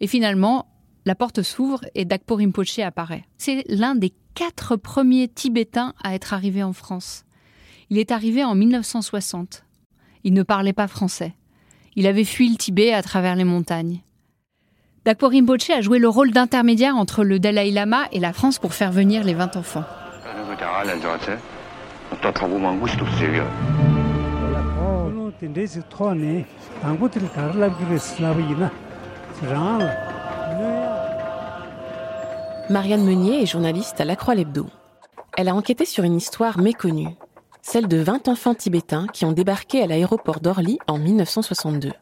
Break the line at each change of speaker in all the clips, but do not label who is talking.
Et finalement, la porte s'ouvre et Dakpo Rinpoche apparaît. C'est l'un des quatre premiers Tibétains à être arrivé en France. Il est arrivé en 1960. Il ne parlait pas français. Il avait fui le Tibet à travers les montagnes. Dakpo Rinpoche a joué le rôle d'intermédiaire entre le Dalai Lama et la France pour faire venir les 20 enfants.
Marianne Meunier est journaliste à La Croix Lebdo. Elle a enquêté sur une histoire méconnue, celle de 20 enfants tibétains qui ont débarqué à l'aéroport d'Orly en 1962.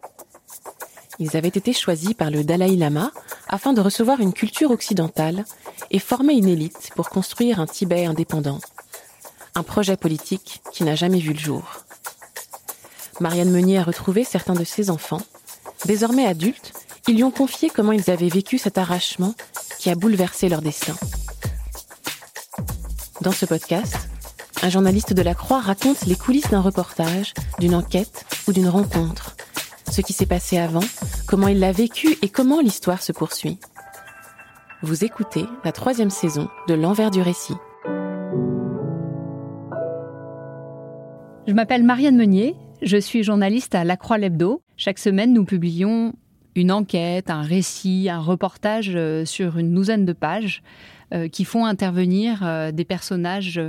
Ils avaient été choisis par le Dalai Lama afin de recevoir une culture occidentale et former une élite pour construire un Tibet indépendant. Un projet politique qui n'a jamais vu le jour. Marianne Meunier a retrouvé certains de ses enfants. Désormais adultes, ils lui ont confié comment ils avaient vécu cet arrachement qui a bouleversé leur destin. Dans ce podcast, un journaliste de la Croix raconte les coulisses d'un reportage, d'une enquête ou d'une rencontre. Ce qui s'est passé avant, comment il l'a vécu et comment l'histoire se poursuit. Vous écoutez la troisième saison de L'envers du récit.
Je m'appelle Marianne Meunier, je suis journaliste à La Croix Lebdo. Chaque semaine, nous publions une enquête, un récit, un reportage euh, sur une douzaine de pages euh, qui font intervenir euh, des personnages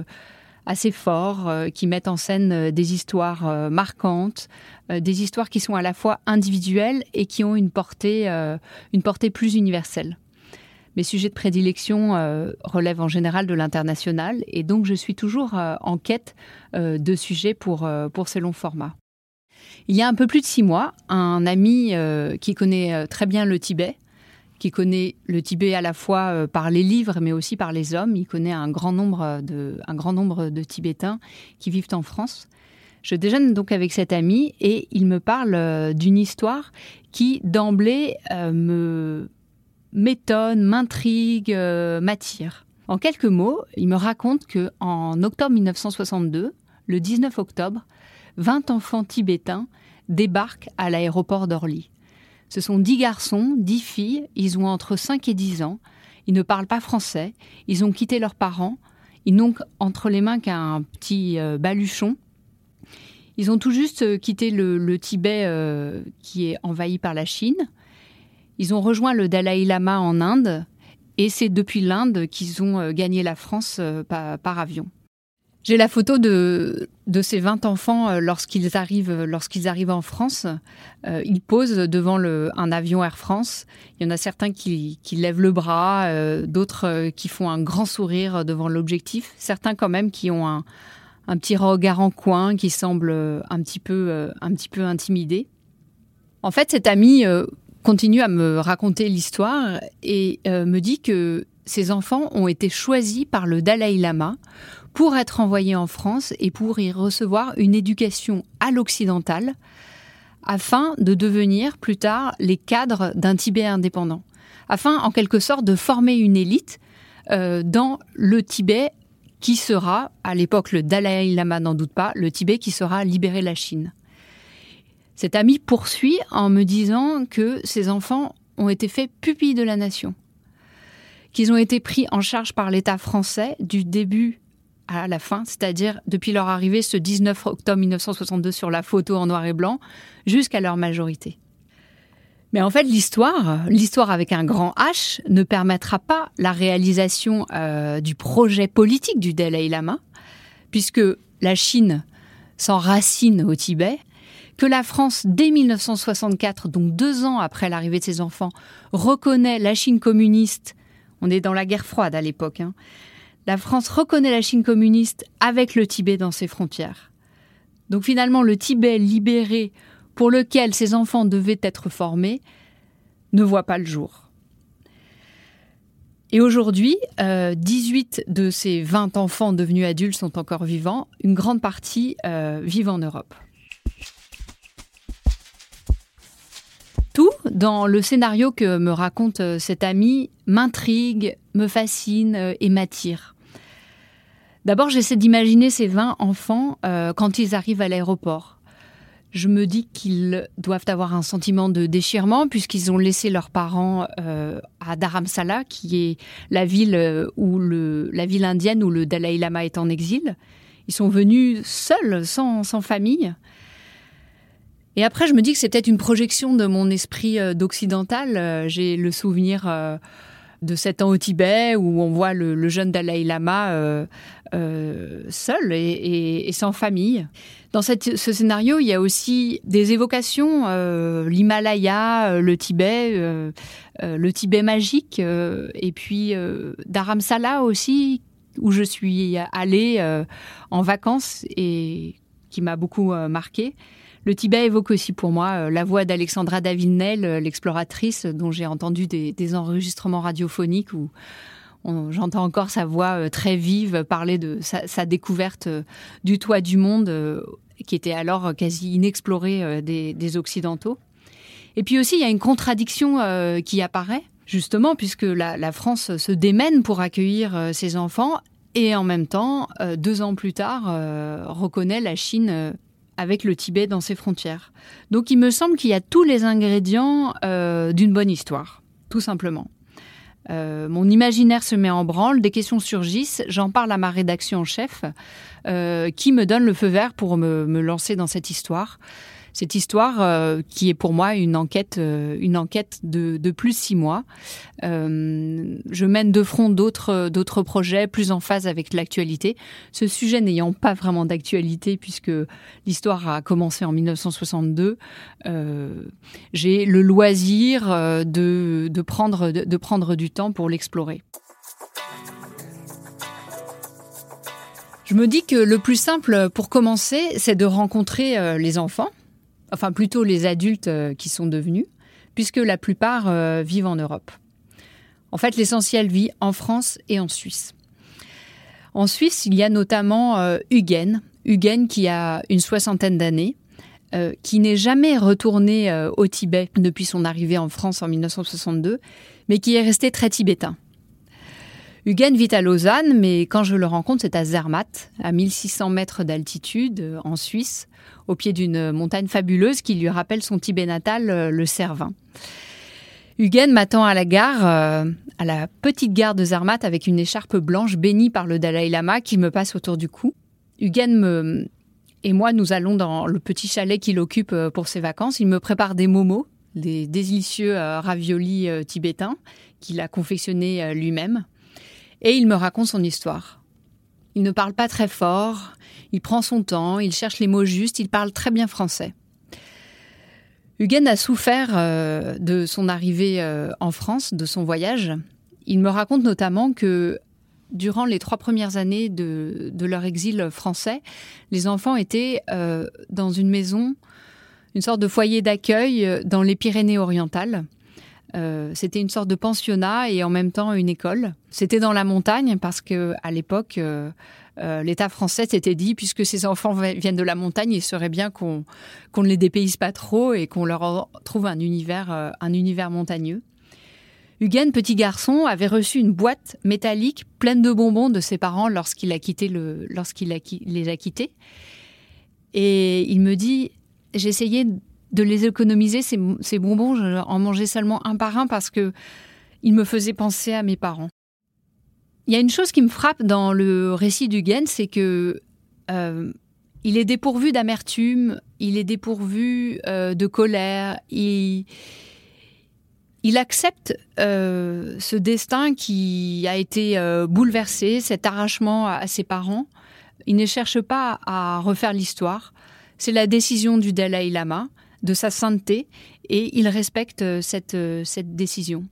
assez forts, qui mettent en scène des histoires marquantes, des histoires qui sont à la fois individuelles et qui ont une portée, plus universelle. Mes sujets de prédilection relèvent en général de l'international et donc je suis toujours en quête de sujets pour, pour ces longs formats. Il y a un peu plus de six mois, un ami euh, qui connaît euh, très bien le Tibet, qui connaît le Tibet à la fois euh, par les livres mais aussi par les hommes, il connaît un grand nombre de, Tibétains qui vivent en France. Je déjeune donc avec cet ami et il me parle d'une histoire qui d'emblée m'étonne, m'intrigue, m'attire. En quelques mots, il me raconte que en octobre 1962, le 19 octobre, 20 enfants tibétains débarquent à l'aéroport d'Orly. Ce sont 10 garçons, 10 filles, ils ont entre 5 et 10 ans, ils ne parlent pas français, ils ont quitté leurs parents, ils n'ont entre les mains qu'un petit euh, baluchon. Ils ont tout juste euh, quitté le, Tibet euh, qui est envahi par la Chine. Ils ont rejoint le Dalai Lama en Inde et c'est depuis l'Inde qu'ils ont gagné la France par avion. J'ai la photo de, ces 20 enfants euh, lorsqu'ils arrivent, lorsqu'ils arrivent en France. Euh, ils posent devant un avion Air France. Il y en a certains qui, lèvent le bras, euh, d'autres qui font un grand sourire devant l'objectif. Certains quand même qui ont un, un petit regard en coin, qui semble un petit peu, un petit peu intimidé. En fait, cet ami continue à me raconter l'histoire et me dit que ces enfants ont été choisis par le Dalai Lama pour être envoyés en France et pour y recevoir une éducation à l'occidental afin de devenir plus tard les cadres d'un Tibet indépendant, afin en quelque sorte de former une élite euh, dans le Tibet qui sera, à l'époque le Dalai Lama n'en doute pas, le Tibet qui sera libéré de la Chine. Cet ami poursuit en me disant que ces enfants ont été faits pupilles de la nation, qu'ils ont été pris en charge par l'État français du début à la fin, c'est-à-dire depuis leur arrivée ce 19 octobre 1962 sur la photo en noir et blanc, jusqu'à leur majorité. Mais en fait, l'histoire, l'histoire avec un grand H, ne permettra pas la réalisation euh, du projet politique du Dalai Lama, puisque la Chine s'enracine au Tibet, que la France, dès 1964, donc deux ans après l'arrivée de ses enfants, reconnaît la Chine communiste. On est dans la guerre froide à l'époque. Hein, la France reconnaît la Chine communiste avec le Tibet dans ses frontières. Donc finalement, le Tibet libéré pour lequel ces enfants devaient être formés ne voit pas le jour. Et aujourd'hui, 18 de ces 20 enfants devenus adultes sont encore vivants. Une grande partie vivent en Europe. Dans le scénario que me raconte cet ami m'intrigue, me fascine et m'attire. D'abord, j'essaie d'imaginer ces 20 enfants euh, quand ils arrivent à l'aéroport. Je me dis qu'ils doivent avoir un sentiment de déchirement puisqu'ils ont laissé leurs parents euh, à Dharamsala, qui est la ville euh, où la ville indienne où le Dalai Lama est en exil. Ils sont venus seuls, sans famille. Et après, je me dis que c'est peut-être une projection de mon esprit d'occidental. J'ai le souvenir de sept ans au Tibet où on voit le, jeune Dalai Lama euh, euh, seul et, sans famille. Dans ce scénario, il y a aussi des évocations, euh, l'Himalaya, le Tibet, le Tibet magique, et puis Dharamsala aussi, où je suis allée en vacances et qui m'a beaucoup marqué. Le Tibet évoque aussi pour moi euh, la voix d'Alexandra Davinel, euh, l'exploratrice, dont j'ai entendu des, enregistrements radiophoniques où j'entends encore sa voix euh, très vive parler de sa, découverte du toit du monde, qui était alors quasi inexploré des, Occidentaux. Et puis aussi, il y a une contradiction qui apparaît, justement, puisque la, France se démène pour accueillir ses enfants et en même temps, deux ans plus tard, reconnaît la Chine avec le Tibet dans ses frontières. Donc il me semble qu'il y a tous les ingrédients euh, d'une bonne histoire, tout simplement. Euh, mon imaginaire se met en branle, des questions surgissent, j'en parle à ma rédaction en chef, euh, qui me donne le feu vert pour me lancer dans cette histoire cette histoire euh, qui est pour moi une enquête, euh, une enquête de, de, six mois. Euh, je mène de front d'autres d'autres projets plus en phase avec l'actualité. Ce sujet n'ayant pas vraiment d'actualité puisque l'histoire a commencé en 1962, j'ai le loisir de, prendre de prendre du temps pour l'explorer. Je me dis que le plus simple pour commencer, c'est de rencontrer les enfants enfin plutôt les adultes euh, qui sont devenus, puisque la plupart euh, vivent en Europe. En fait, l'essentiel vit en France et en Suisse. En Suisse, il y a notamment euh, Huguen, Huguen qui a une soixantaine d'années, qui n'est jamais retourné au Tibet depuis son arrivée en France en 1962, mais qui est resté très tibétain. Huguen vit à Lausanne, mais quand je le rencontre, c'est à Zermatt, à 1600 mètres d'altitude, en Suisse, au pied d'une montagne fabuleuse qui lui rappelle son Tibet natal, euh, le Cervin. Huguen m'attend à la gare, euh, à la petite gare de Zermatt, avec une écharpe blanche bénie par le Dalai Lama qui me passe autour du cou. Huguen me... et moi, nous allons dans le petit chalet qu'il occupe euh, pour ses vacances. Il me prépare des momos, des délicieux raviolis tibétains qu'il a confectionnés lui-même. Et il me raconte son histoire. Il ne parle pas très fort, il prend son temps, il cherche les mots justes, il parle très bien français. Huguen a souffert euh, de son arrivée euh, en France, de son voyage. Il me raconte notamment que durant les trois premières années de, leur exil français, les enfants étaient euh, dans une maison, une sorte de foyer d'accueil dans les Pyrénées-Orientales. Euh, c'était une sorte de pensionnat et en même temps une école. C'était dans la montagne parce que à l'époque, euh, euh, l'État français s'était dit, puisque ces enfants viennent de la montagne, il serait bien qu'on ne les dépayse pas trop et qu'on leur trouve un univers, un univers montagneux. Huguen, petit garçon, avait reçu une boîte métallique pleine de bonbons de ses parents lorsqu'il le, les a quittés. Et il me dit, j'essayais de les économiser, ces, bonbons, je en mangeais seulement un par un parce que ils me faisaient penser à mes parents. Il y a une chose qui me frappe dans le récit du Gain, c'est que euh, il est dépourvu d'amertume, il est dépourvu euh, de colère, il, accepte euh, ce destin qui a été bouleversé, cet arrachement à, ses parents. Il ne cherche pas à refaire l'histoire. C'est la décision du Dalai Lama de sa sainteté et il respecte euh, cette, euh, cette décision.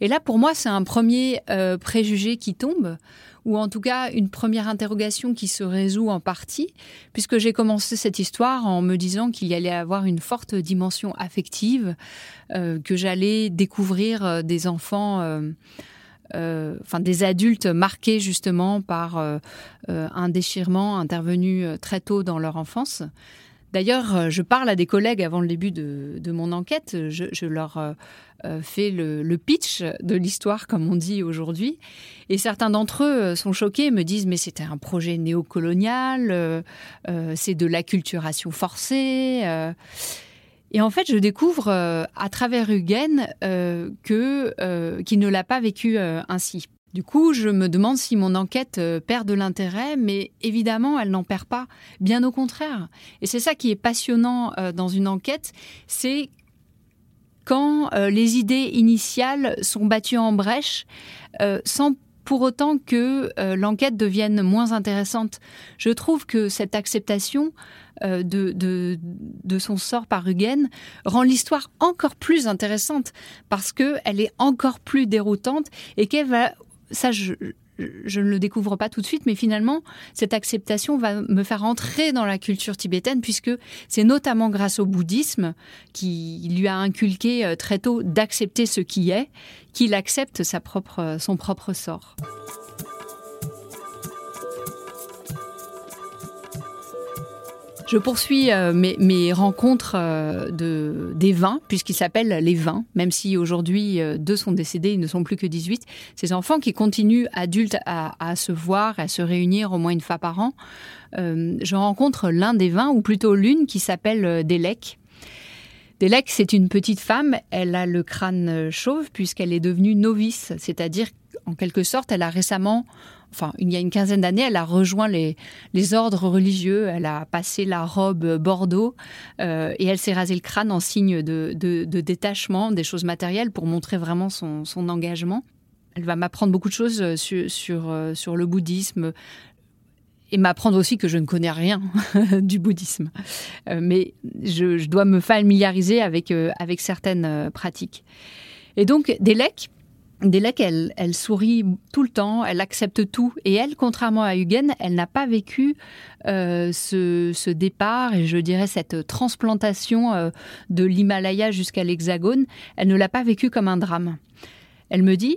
Et là, pour moi, c'est un premier euh, préjugé qui tombe, ou en tout cas une première interrogation qui se résout en partie, puisque j'ai commencé cette histoire en me disant qu'il y allait avoir une forte dimension affective, que j'allais découvrir des enfants. enfin des adultes marqués justement par un déchirement intervenu très tôt dans leur enfance. D'ailleurs, euh, je parle à des collègues avant le début de, mon enquête. Je, leur euh, euh, fais le, pitch de l'histoire, comme on dit aujourd'hui. Et certains d'entre eux sont choqués, me disent Mais c'était un projet néocolonial, c'est de l'acculturation forcée. Et en fait, je découvre à travers Huguen que qu'il ne l'a pas vécu ainsi. Du coup, je me demande si mon enquête euh, perd de l'intérêt, mais évidemment, elle n'en perd pas. Bien au contraire. Et c'est ça qui est passionnant euh, dans une enquête, c'est quand euh, les idées initiales sont battues en brèche, sans pour autant que l'enquête devienne moins intéressante. Je trouve que cette acceptation de, son sort par Huguen rend l'histoire encore plus intéressante parce qu'elle est encore plus déroutante et qu'elle va ça, je, ne le découvre pas tout de suite, mais finalement, cette acceptation va me faire entrer dans la culture tibétaine, puisque c'est notamment grâce au bouddhisme qui lui a inculqué euh, très tôt d'accepter ce qui est, qu'il accepte sa propre, son propre sort. Je poursuis euh, mes, rencontres euh, de, des vins, puisqu'ils s'appellent les vins, même si aujourd'hui euh, deux sont décédés, ils ne sont plus que 18. Ces enfants qui continuent, adultes, à, se voir, à se réunir au moins une fois par an. je rencontre l'un des vins, ou plutôt l'une, qui s'appelle Delek. Delek, c'est une petite femme, elle a le crâne chauve puisqu'elle est devenue novice, c'est-à-dire en quelque sorte, elle a récemment enfin, il y a une quinzaine d'années, elle a rejoint les, ordres religieux, elle a passé la robe Bordeaux euh, et elle s'est rasé le crâne en signe de, détachement des choses matérielles pour montrer vraiment son, engagement. Elle va m'apprendre beaucoup de choses euh, sur, euh, sur, le bouddhisme, et m'apprendre aussi que je ne connais rien du bouddhisme. mais je, dois me familiariser avec, certaines pratiques. Et donc, Elle, elle sourit tout le temps, elle accepte tout. Et elle, contrairement à Huguen, elle n'a pas vécu euh, ce, départ et je dirais cette transplantation euh, de l'Himalaya jusqu'à l'Hexagone. Elle ne l'a pas vécu comme un drame. Elle me dit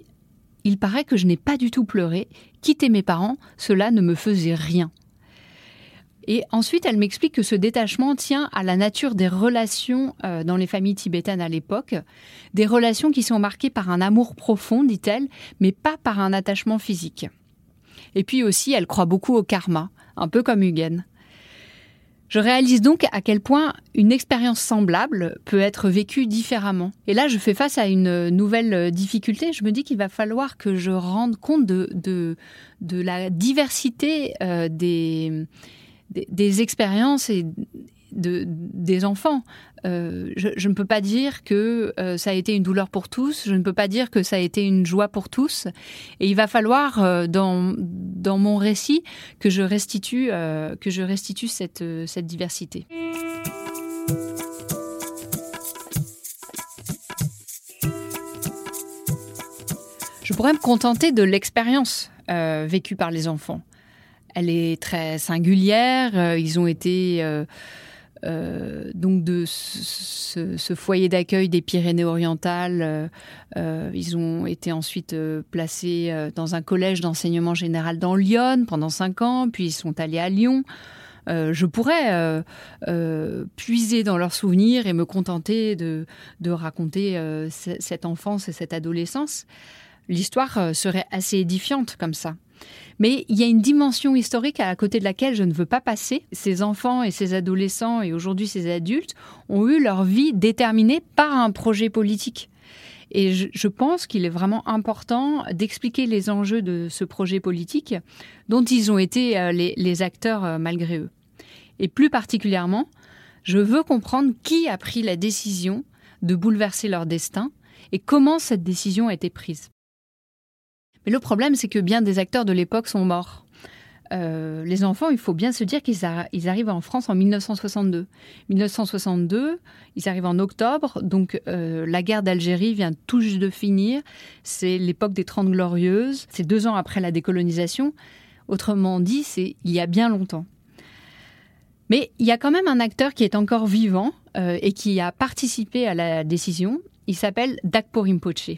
Il paraît que je n'ai pas du tout pleuré. Quitter mes parents, cela ne me faisait rien. Et ensuite, elle m'explique que ce détachement tient à la nature des relations euh, dans les familles tibétaines à l'époque, des relations qui sont marquées par un amour profond, dit-elle, mais pas par un attachement physique. Et puis aussi, elle croit beaucoup au karma, un peu comme Huguen. Je réalise donc à quel point une expérience semblable peut être vécue différemment. Et là, je fais face à une nouvelle difficulté. Je me dis qu'il va falloir que je rende compte de, de, de la diversité euh, des, des, expériences et de, des enfants. Euh, je, ne peux pas dire que euh, ça a été une douleur pour tous, je ne peux pas dire que ça a été une joie pour tous. Et il va falloir, euh, dans, dans mon récit, que je restitue, que je restitue cette, cette diversité. Je pourrais me contenter de l'expérience vécue par les enfants. Elle est très singulière. Euh, ils ont été euh, euh, donc de ce, foyer d'accueil des Pyrénées-Orientales. ils ont été ensuite placés dans un collège d'enseignement général dans Lyon pendant cinq ans, puis ils sont allés à Lyon. je pourrais puiser dans leurs souvenirs et me contenter de, de raconter cette enfance et cette adolescence. L'histoire serait assez édifiante comme ça. Mais il y a une dimension historique à côté de laquelle je ne veux pas passer. Ces enfants et ces adolescents et aujourd'hui ces adultes ont eu leur vie déterminée par un projet politique. Et je, pense qu'il est vraiment important d'expliquer les enjeux de ce projet politique dont ils ont été euh, les, acteurs euh, malgré eux. Et plus particulièrement, je veux comprendre qui a pris la décision de bouleverser leur destin et comment cette décision a été prise. Mais le problème, c'est que bien des acteurs de l'époque sont morts. euh, les enfants, il faut bien se dire qu'ils arrivent en France en 1962. 1962, ils arrivent en octobre, donc euh, la guerre d'Algérie vient tout juste de finir. C'est l'époque des Trente Glorieuses. C'est deux ans après la décolonisation. Autrement dit, c'est il y a bien longtemps. Mais il y a quand même un acteur qui est encore vivant euh, et qui a participé à la décision. Il s'appelle Dakpo Rinpoche.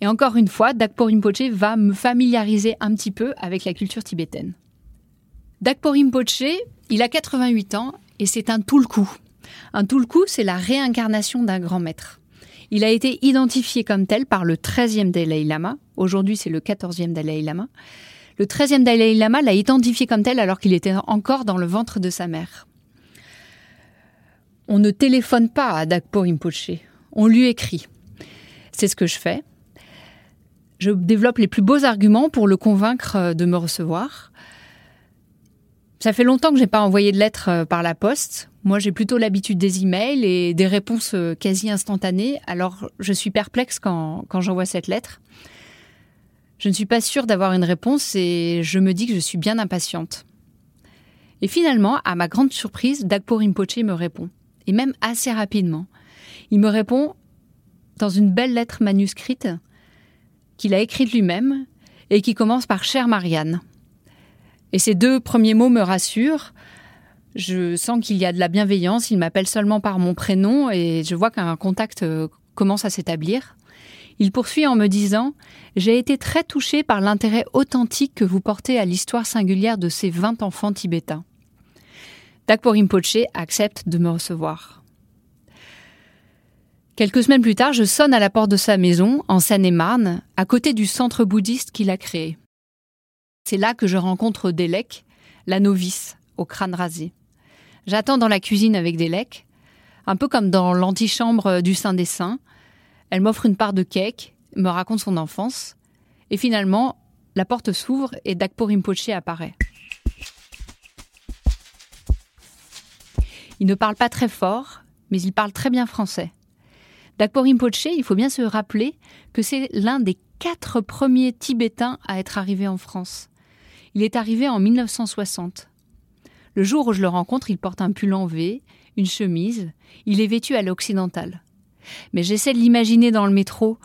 Et encore une fois, Dakpo Rinpoche va me familiariser un petit peu avec la culture tibétaine. Dakpo Rinpoche, il a 88 ans et c'est un Tulku. Un Tulku, c'est la réincarnation d'un grand maître. Il a été identifié comme tel par le 13e Dalai Lama. Aujourd'hui, c'est le 14e Dalai Lama. Le 13e Dalai Lama l'a identifié comme tel alors qu'il était encore dans le ventre de sa mère. On ne téléphone pas à Dakpo Rinpoche, on lui écrit. C'est ce que je fais je développe les plus beaux arguments pour le convaincre euh, de me recevoir. Ça fait longtemps que je n'ai pas envoyé de lettres euh, par la poste. Moi, j'ai plutôt l'habitude des emails et des réponses euh, quasi instantanées. Alors, je suis perplexe quand, quand j'envoie cette lettre. Je ne suis pas sûre d'avoir une réponse et je me dis que je suis bien impatiente. Et finalement, à ma grande surprise, Dagpo Rinpoche me répond. Et même assez rapidement. Il me répond dans une belle lettre manuscrite qu'il a écrite lui-même et qui commence par Chère Marianne. Et ces deux premiers mots me rassurent. Je sens qu'il y a de la bienveillance, il m'appelle seulement par mon prénom et je vois qu'un contact euh, commence à s'établir. Il poursuit en me disant J'ai été très touché par l'intérêt authentique que vous portez à l'histoire singulière de ces 20 enfants tibétains. Dakpo Rinpoche accepte de me recevoir. Quelques semaines plus tard, je sonne à la porte de sa maison, en Seine-et-Marne, à côté du centre bouddhiste qu'il a créé. C'est là que je rencontre Delek, la novice, au crâne rasé. J'attends dans la cuisine avec Delek, un peu comme dans l'antichambre du Saint des Saints. Elle m'offre une part de cake, me raconte son enfance, et finalement, la porte s'ouvre et Dakpo Rinpoche apparaît. Il ne parle pas très fort, mais il parle très bien français. Dakpo Rinpoche, il faut bien se rappeler que c'est l'un des quatre premiers Tibétains à être arrivé en France. Il est arrivé en 1960. Le jour où je le rencontre, il porte un pull en V, une chemise, il est vêtu à l'occidental. Mais j'essaie de l'imaginer dans le métro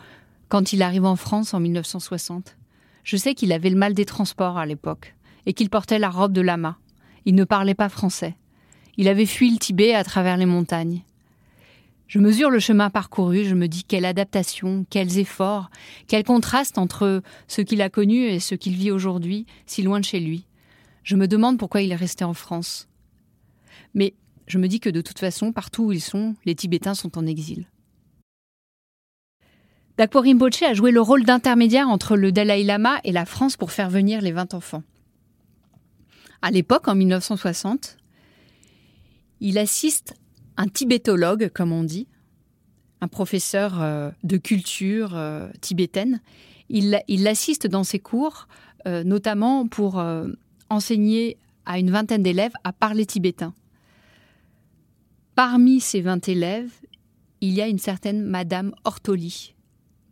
quand il arrive en France en 1960. Je sais qu'il avait le mal des transports à l'époque et qu'il portait la robe de lama. Il ne parlait pas français. Il avait fui le Tibet à travers les montagnes. Je mesure le chemin parcouru, je me dis quelle adaptation, quels efforts, quel contraste entre ce qu'il a connu et ce qu'il vit aujourd'hui, si loin de chez lui. Je me demande pourquoi il est resté en France. Mais je me dis que de toute façon, partout où ils sont, les Tibétains sont en exil. Dakpo Rinpoche a joué le rôle d'intermédiaire entre le Dalai Lama et la France pour faire venir les 20 enfants. À l'époque, en 1960, il assiste un tibétologue, comme on dit, un professeur euh, de culture euh, tibétaine. Il, il assiste dans ses cours, euh, notamment pour enseigner à une vingtaine d'élèves à parler tibétain. Parmi ces 20 élèves, il y a une certaine Madame Ortoli.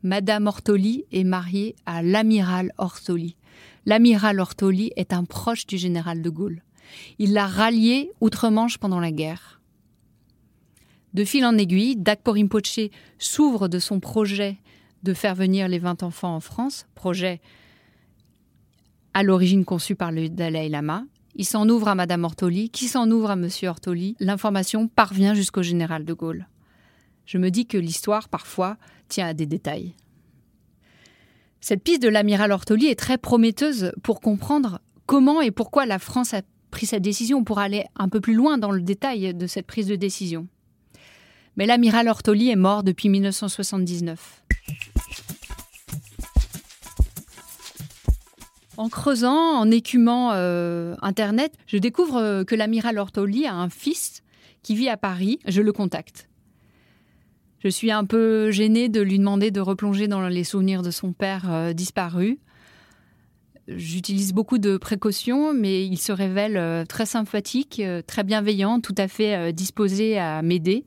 Madame Ortoli est mariée à l'amiral Ortoli. L'amiral Ortoli est un proche du général de Gaulle. Il l'a rallié outre-Manche pendant la guerre. De fil en aiguille, Dakpo Rinpoche s'ouvre de son projet de faire venir les 20 enfants en France, projet à l'origine conçu par le Dalai Lama. Il s'en ouvre à Madame Ortoli, qui s'en ouvre à Monsieur Ortoli? L'information parvient jusqu'au général de Gaulle. Je me dis que l'histoire, parfois, tient à des détails. Cette piste de l'amiral Ortoli est très prometteuse pour comprendre comment et pourquoi la France a pris cette décision, pour aller un peu plus loin dans le détail de cette prise de décision mais l'amiral Ortoli est mort depuis 1979. En creusant, en écumant euh, Internet, je découvre euh, que l'amiral Ortoli a un fils qui vit à Paris. Je le contacte. Je suis un peu gênée de lui demander de replonger dans les souvenirs de son père euh, disparu. J'utilise beaucoup de précautions, mais il se révèle très sympathique, très bienveillant, tout à fait disposé à m'aider.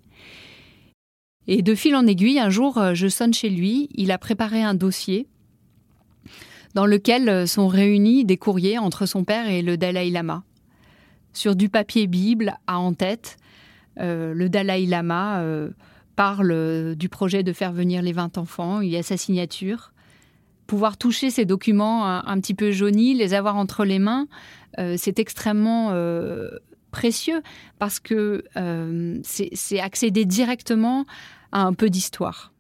Et de fil en aiguille, un jour, euh, je sonne chez lui. Il a préparé un dossier dans lequel sont réunis des courriers entre son père et le Dalai Lama. Sur du papier Bible à en-tête, le Dalai Lama parle du projet de faire venir les 20 enfants, il y a sa signature. Pouvoir toucher ces documents un, petit peu jaunis, les avoir entre les mains, c'est extrêmement précieux parce que euh, c'est accéder directement un peu d'histoire.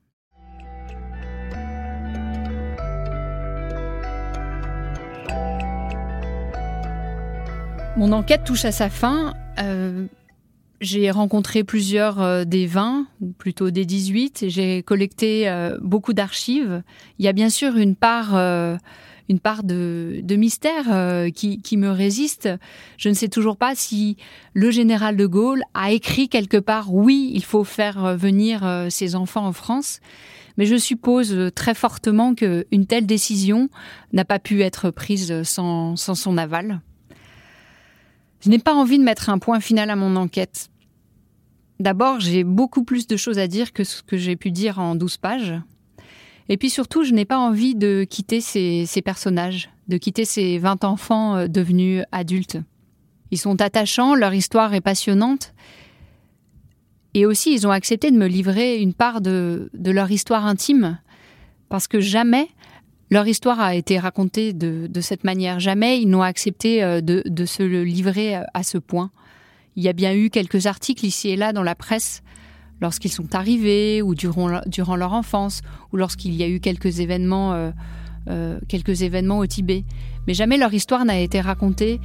Mon enquête touche à sa fin. Euh, j'ai rencontré plusieurs euh, des 20, ou plutôt des 18. J'ai collecté beaucoup d'archives. Il y a bien sûr une part une part de, mystère euh, qui, me résiste. Je ne sais toujours pas si le général de Gaulle a écrit quelque part oui, il faut faire euh, venir euh, ses enfants en France. Mais je suppose très fortement qu'une telle décision n'a pas pu être prise sans, sans son aval. Je n'ai pas envie de mettre un point final à mon enquête. D'abord, j'ai beaucoup plus de choses à dire que ce que j'ai pu dire en 12 pages. Et puis surtout, je n'ai pas envie de quitter ces, personnages, de quitter ces 20 enfants euh, devenus adultes. Ils sont attachants, leur histoire est passionnante. Et aussi, ils ont accepté de me livrer une part de, leur histoire intime, parce que jamais leur histoire a été racontée de, cette manière. Jamais ils n'ont accepté euh, de, de, se le livrer à ce point. Il y a bien eu quelques articles ici et là dans la presse lorsqu'ils sont arrivés ou durant, leur enfance ou lorsqu'il y a eu quelques événements, euh, euh, quelques événements au Tibet. Mais jamais leur histoire n'a été racontée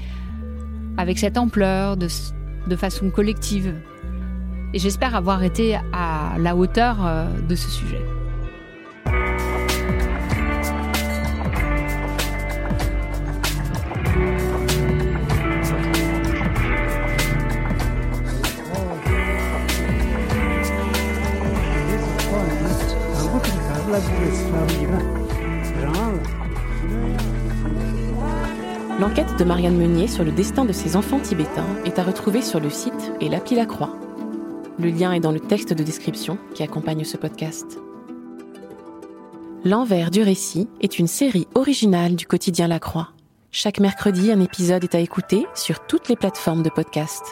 avec cette ampleur, de, de façon collective. Et j'espère avoir été à la hauteur euh, de ce sujet.
De Marianne Meunier sur le destin de ces enfants tibétains est à retrouver sur le site et l'appli La Croix. Le lien est dans le texte de description qui accompagne ce podcast. L'envers du récit est une série originale du quotidien La Croix. Chaque mercredi, un épisode est à écouter sur toutes les plateformes de podcast.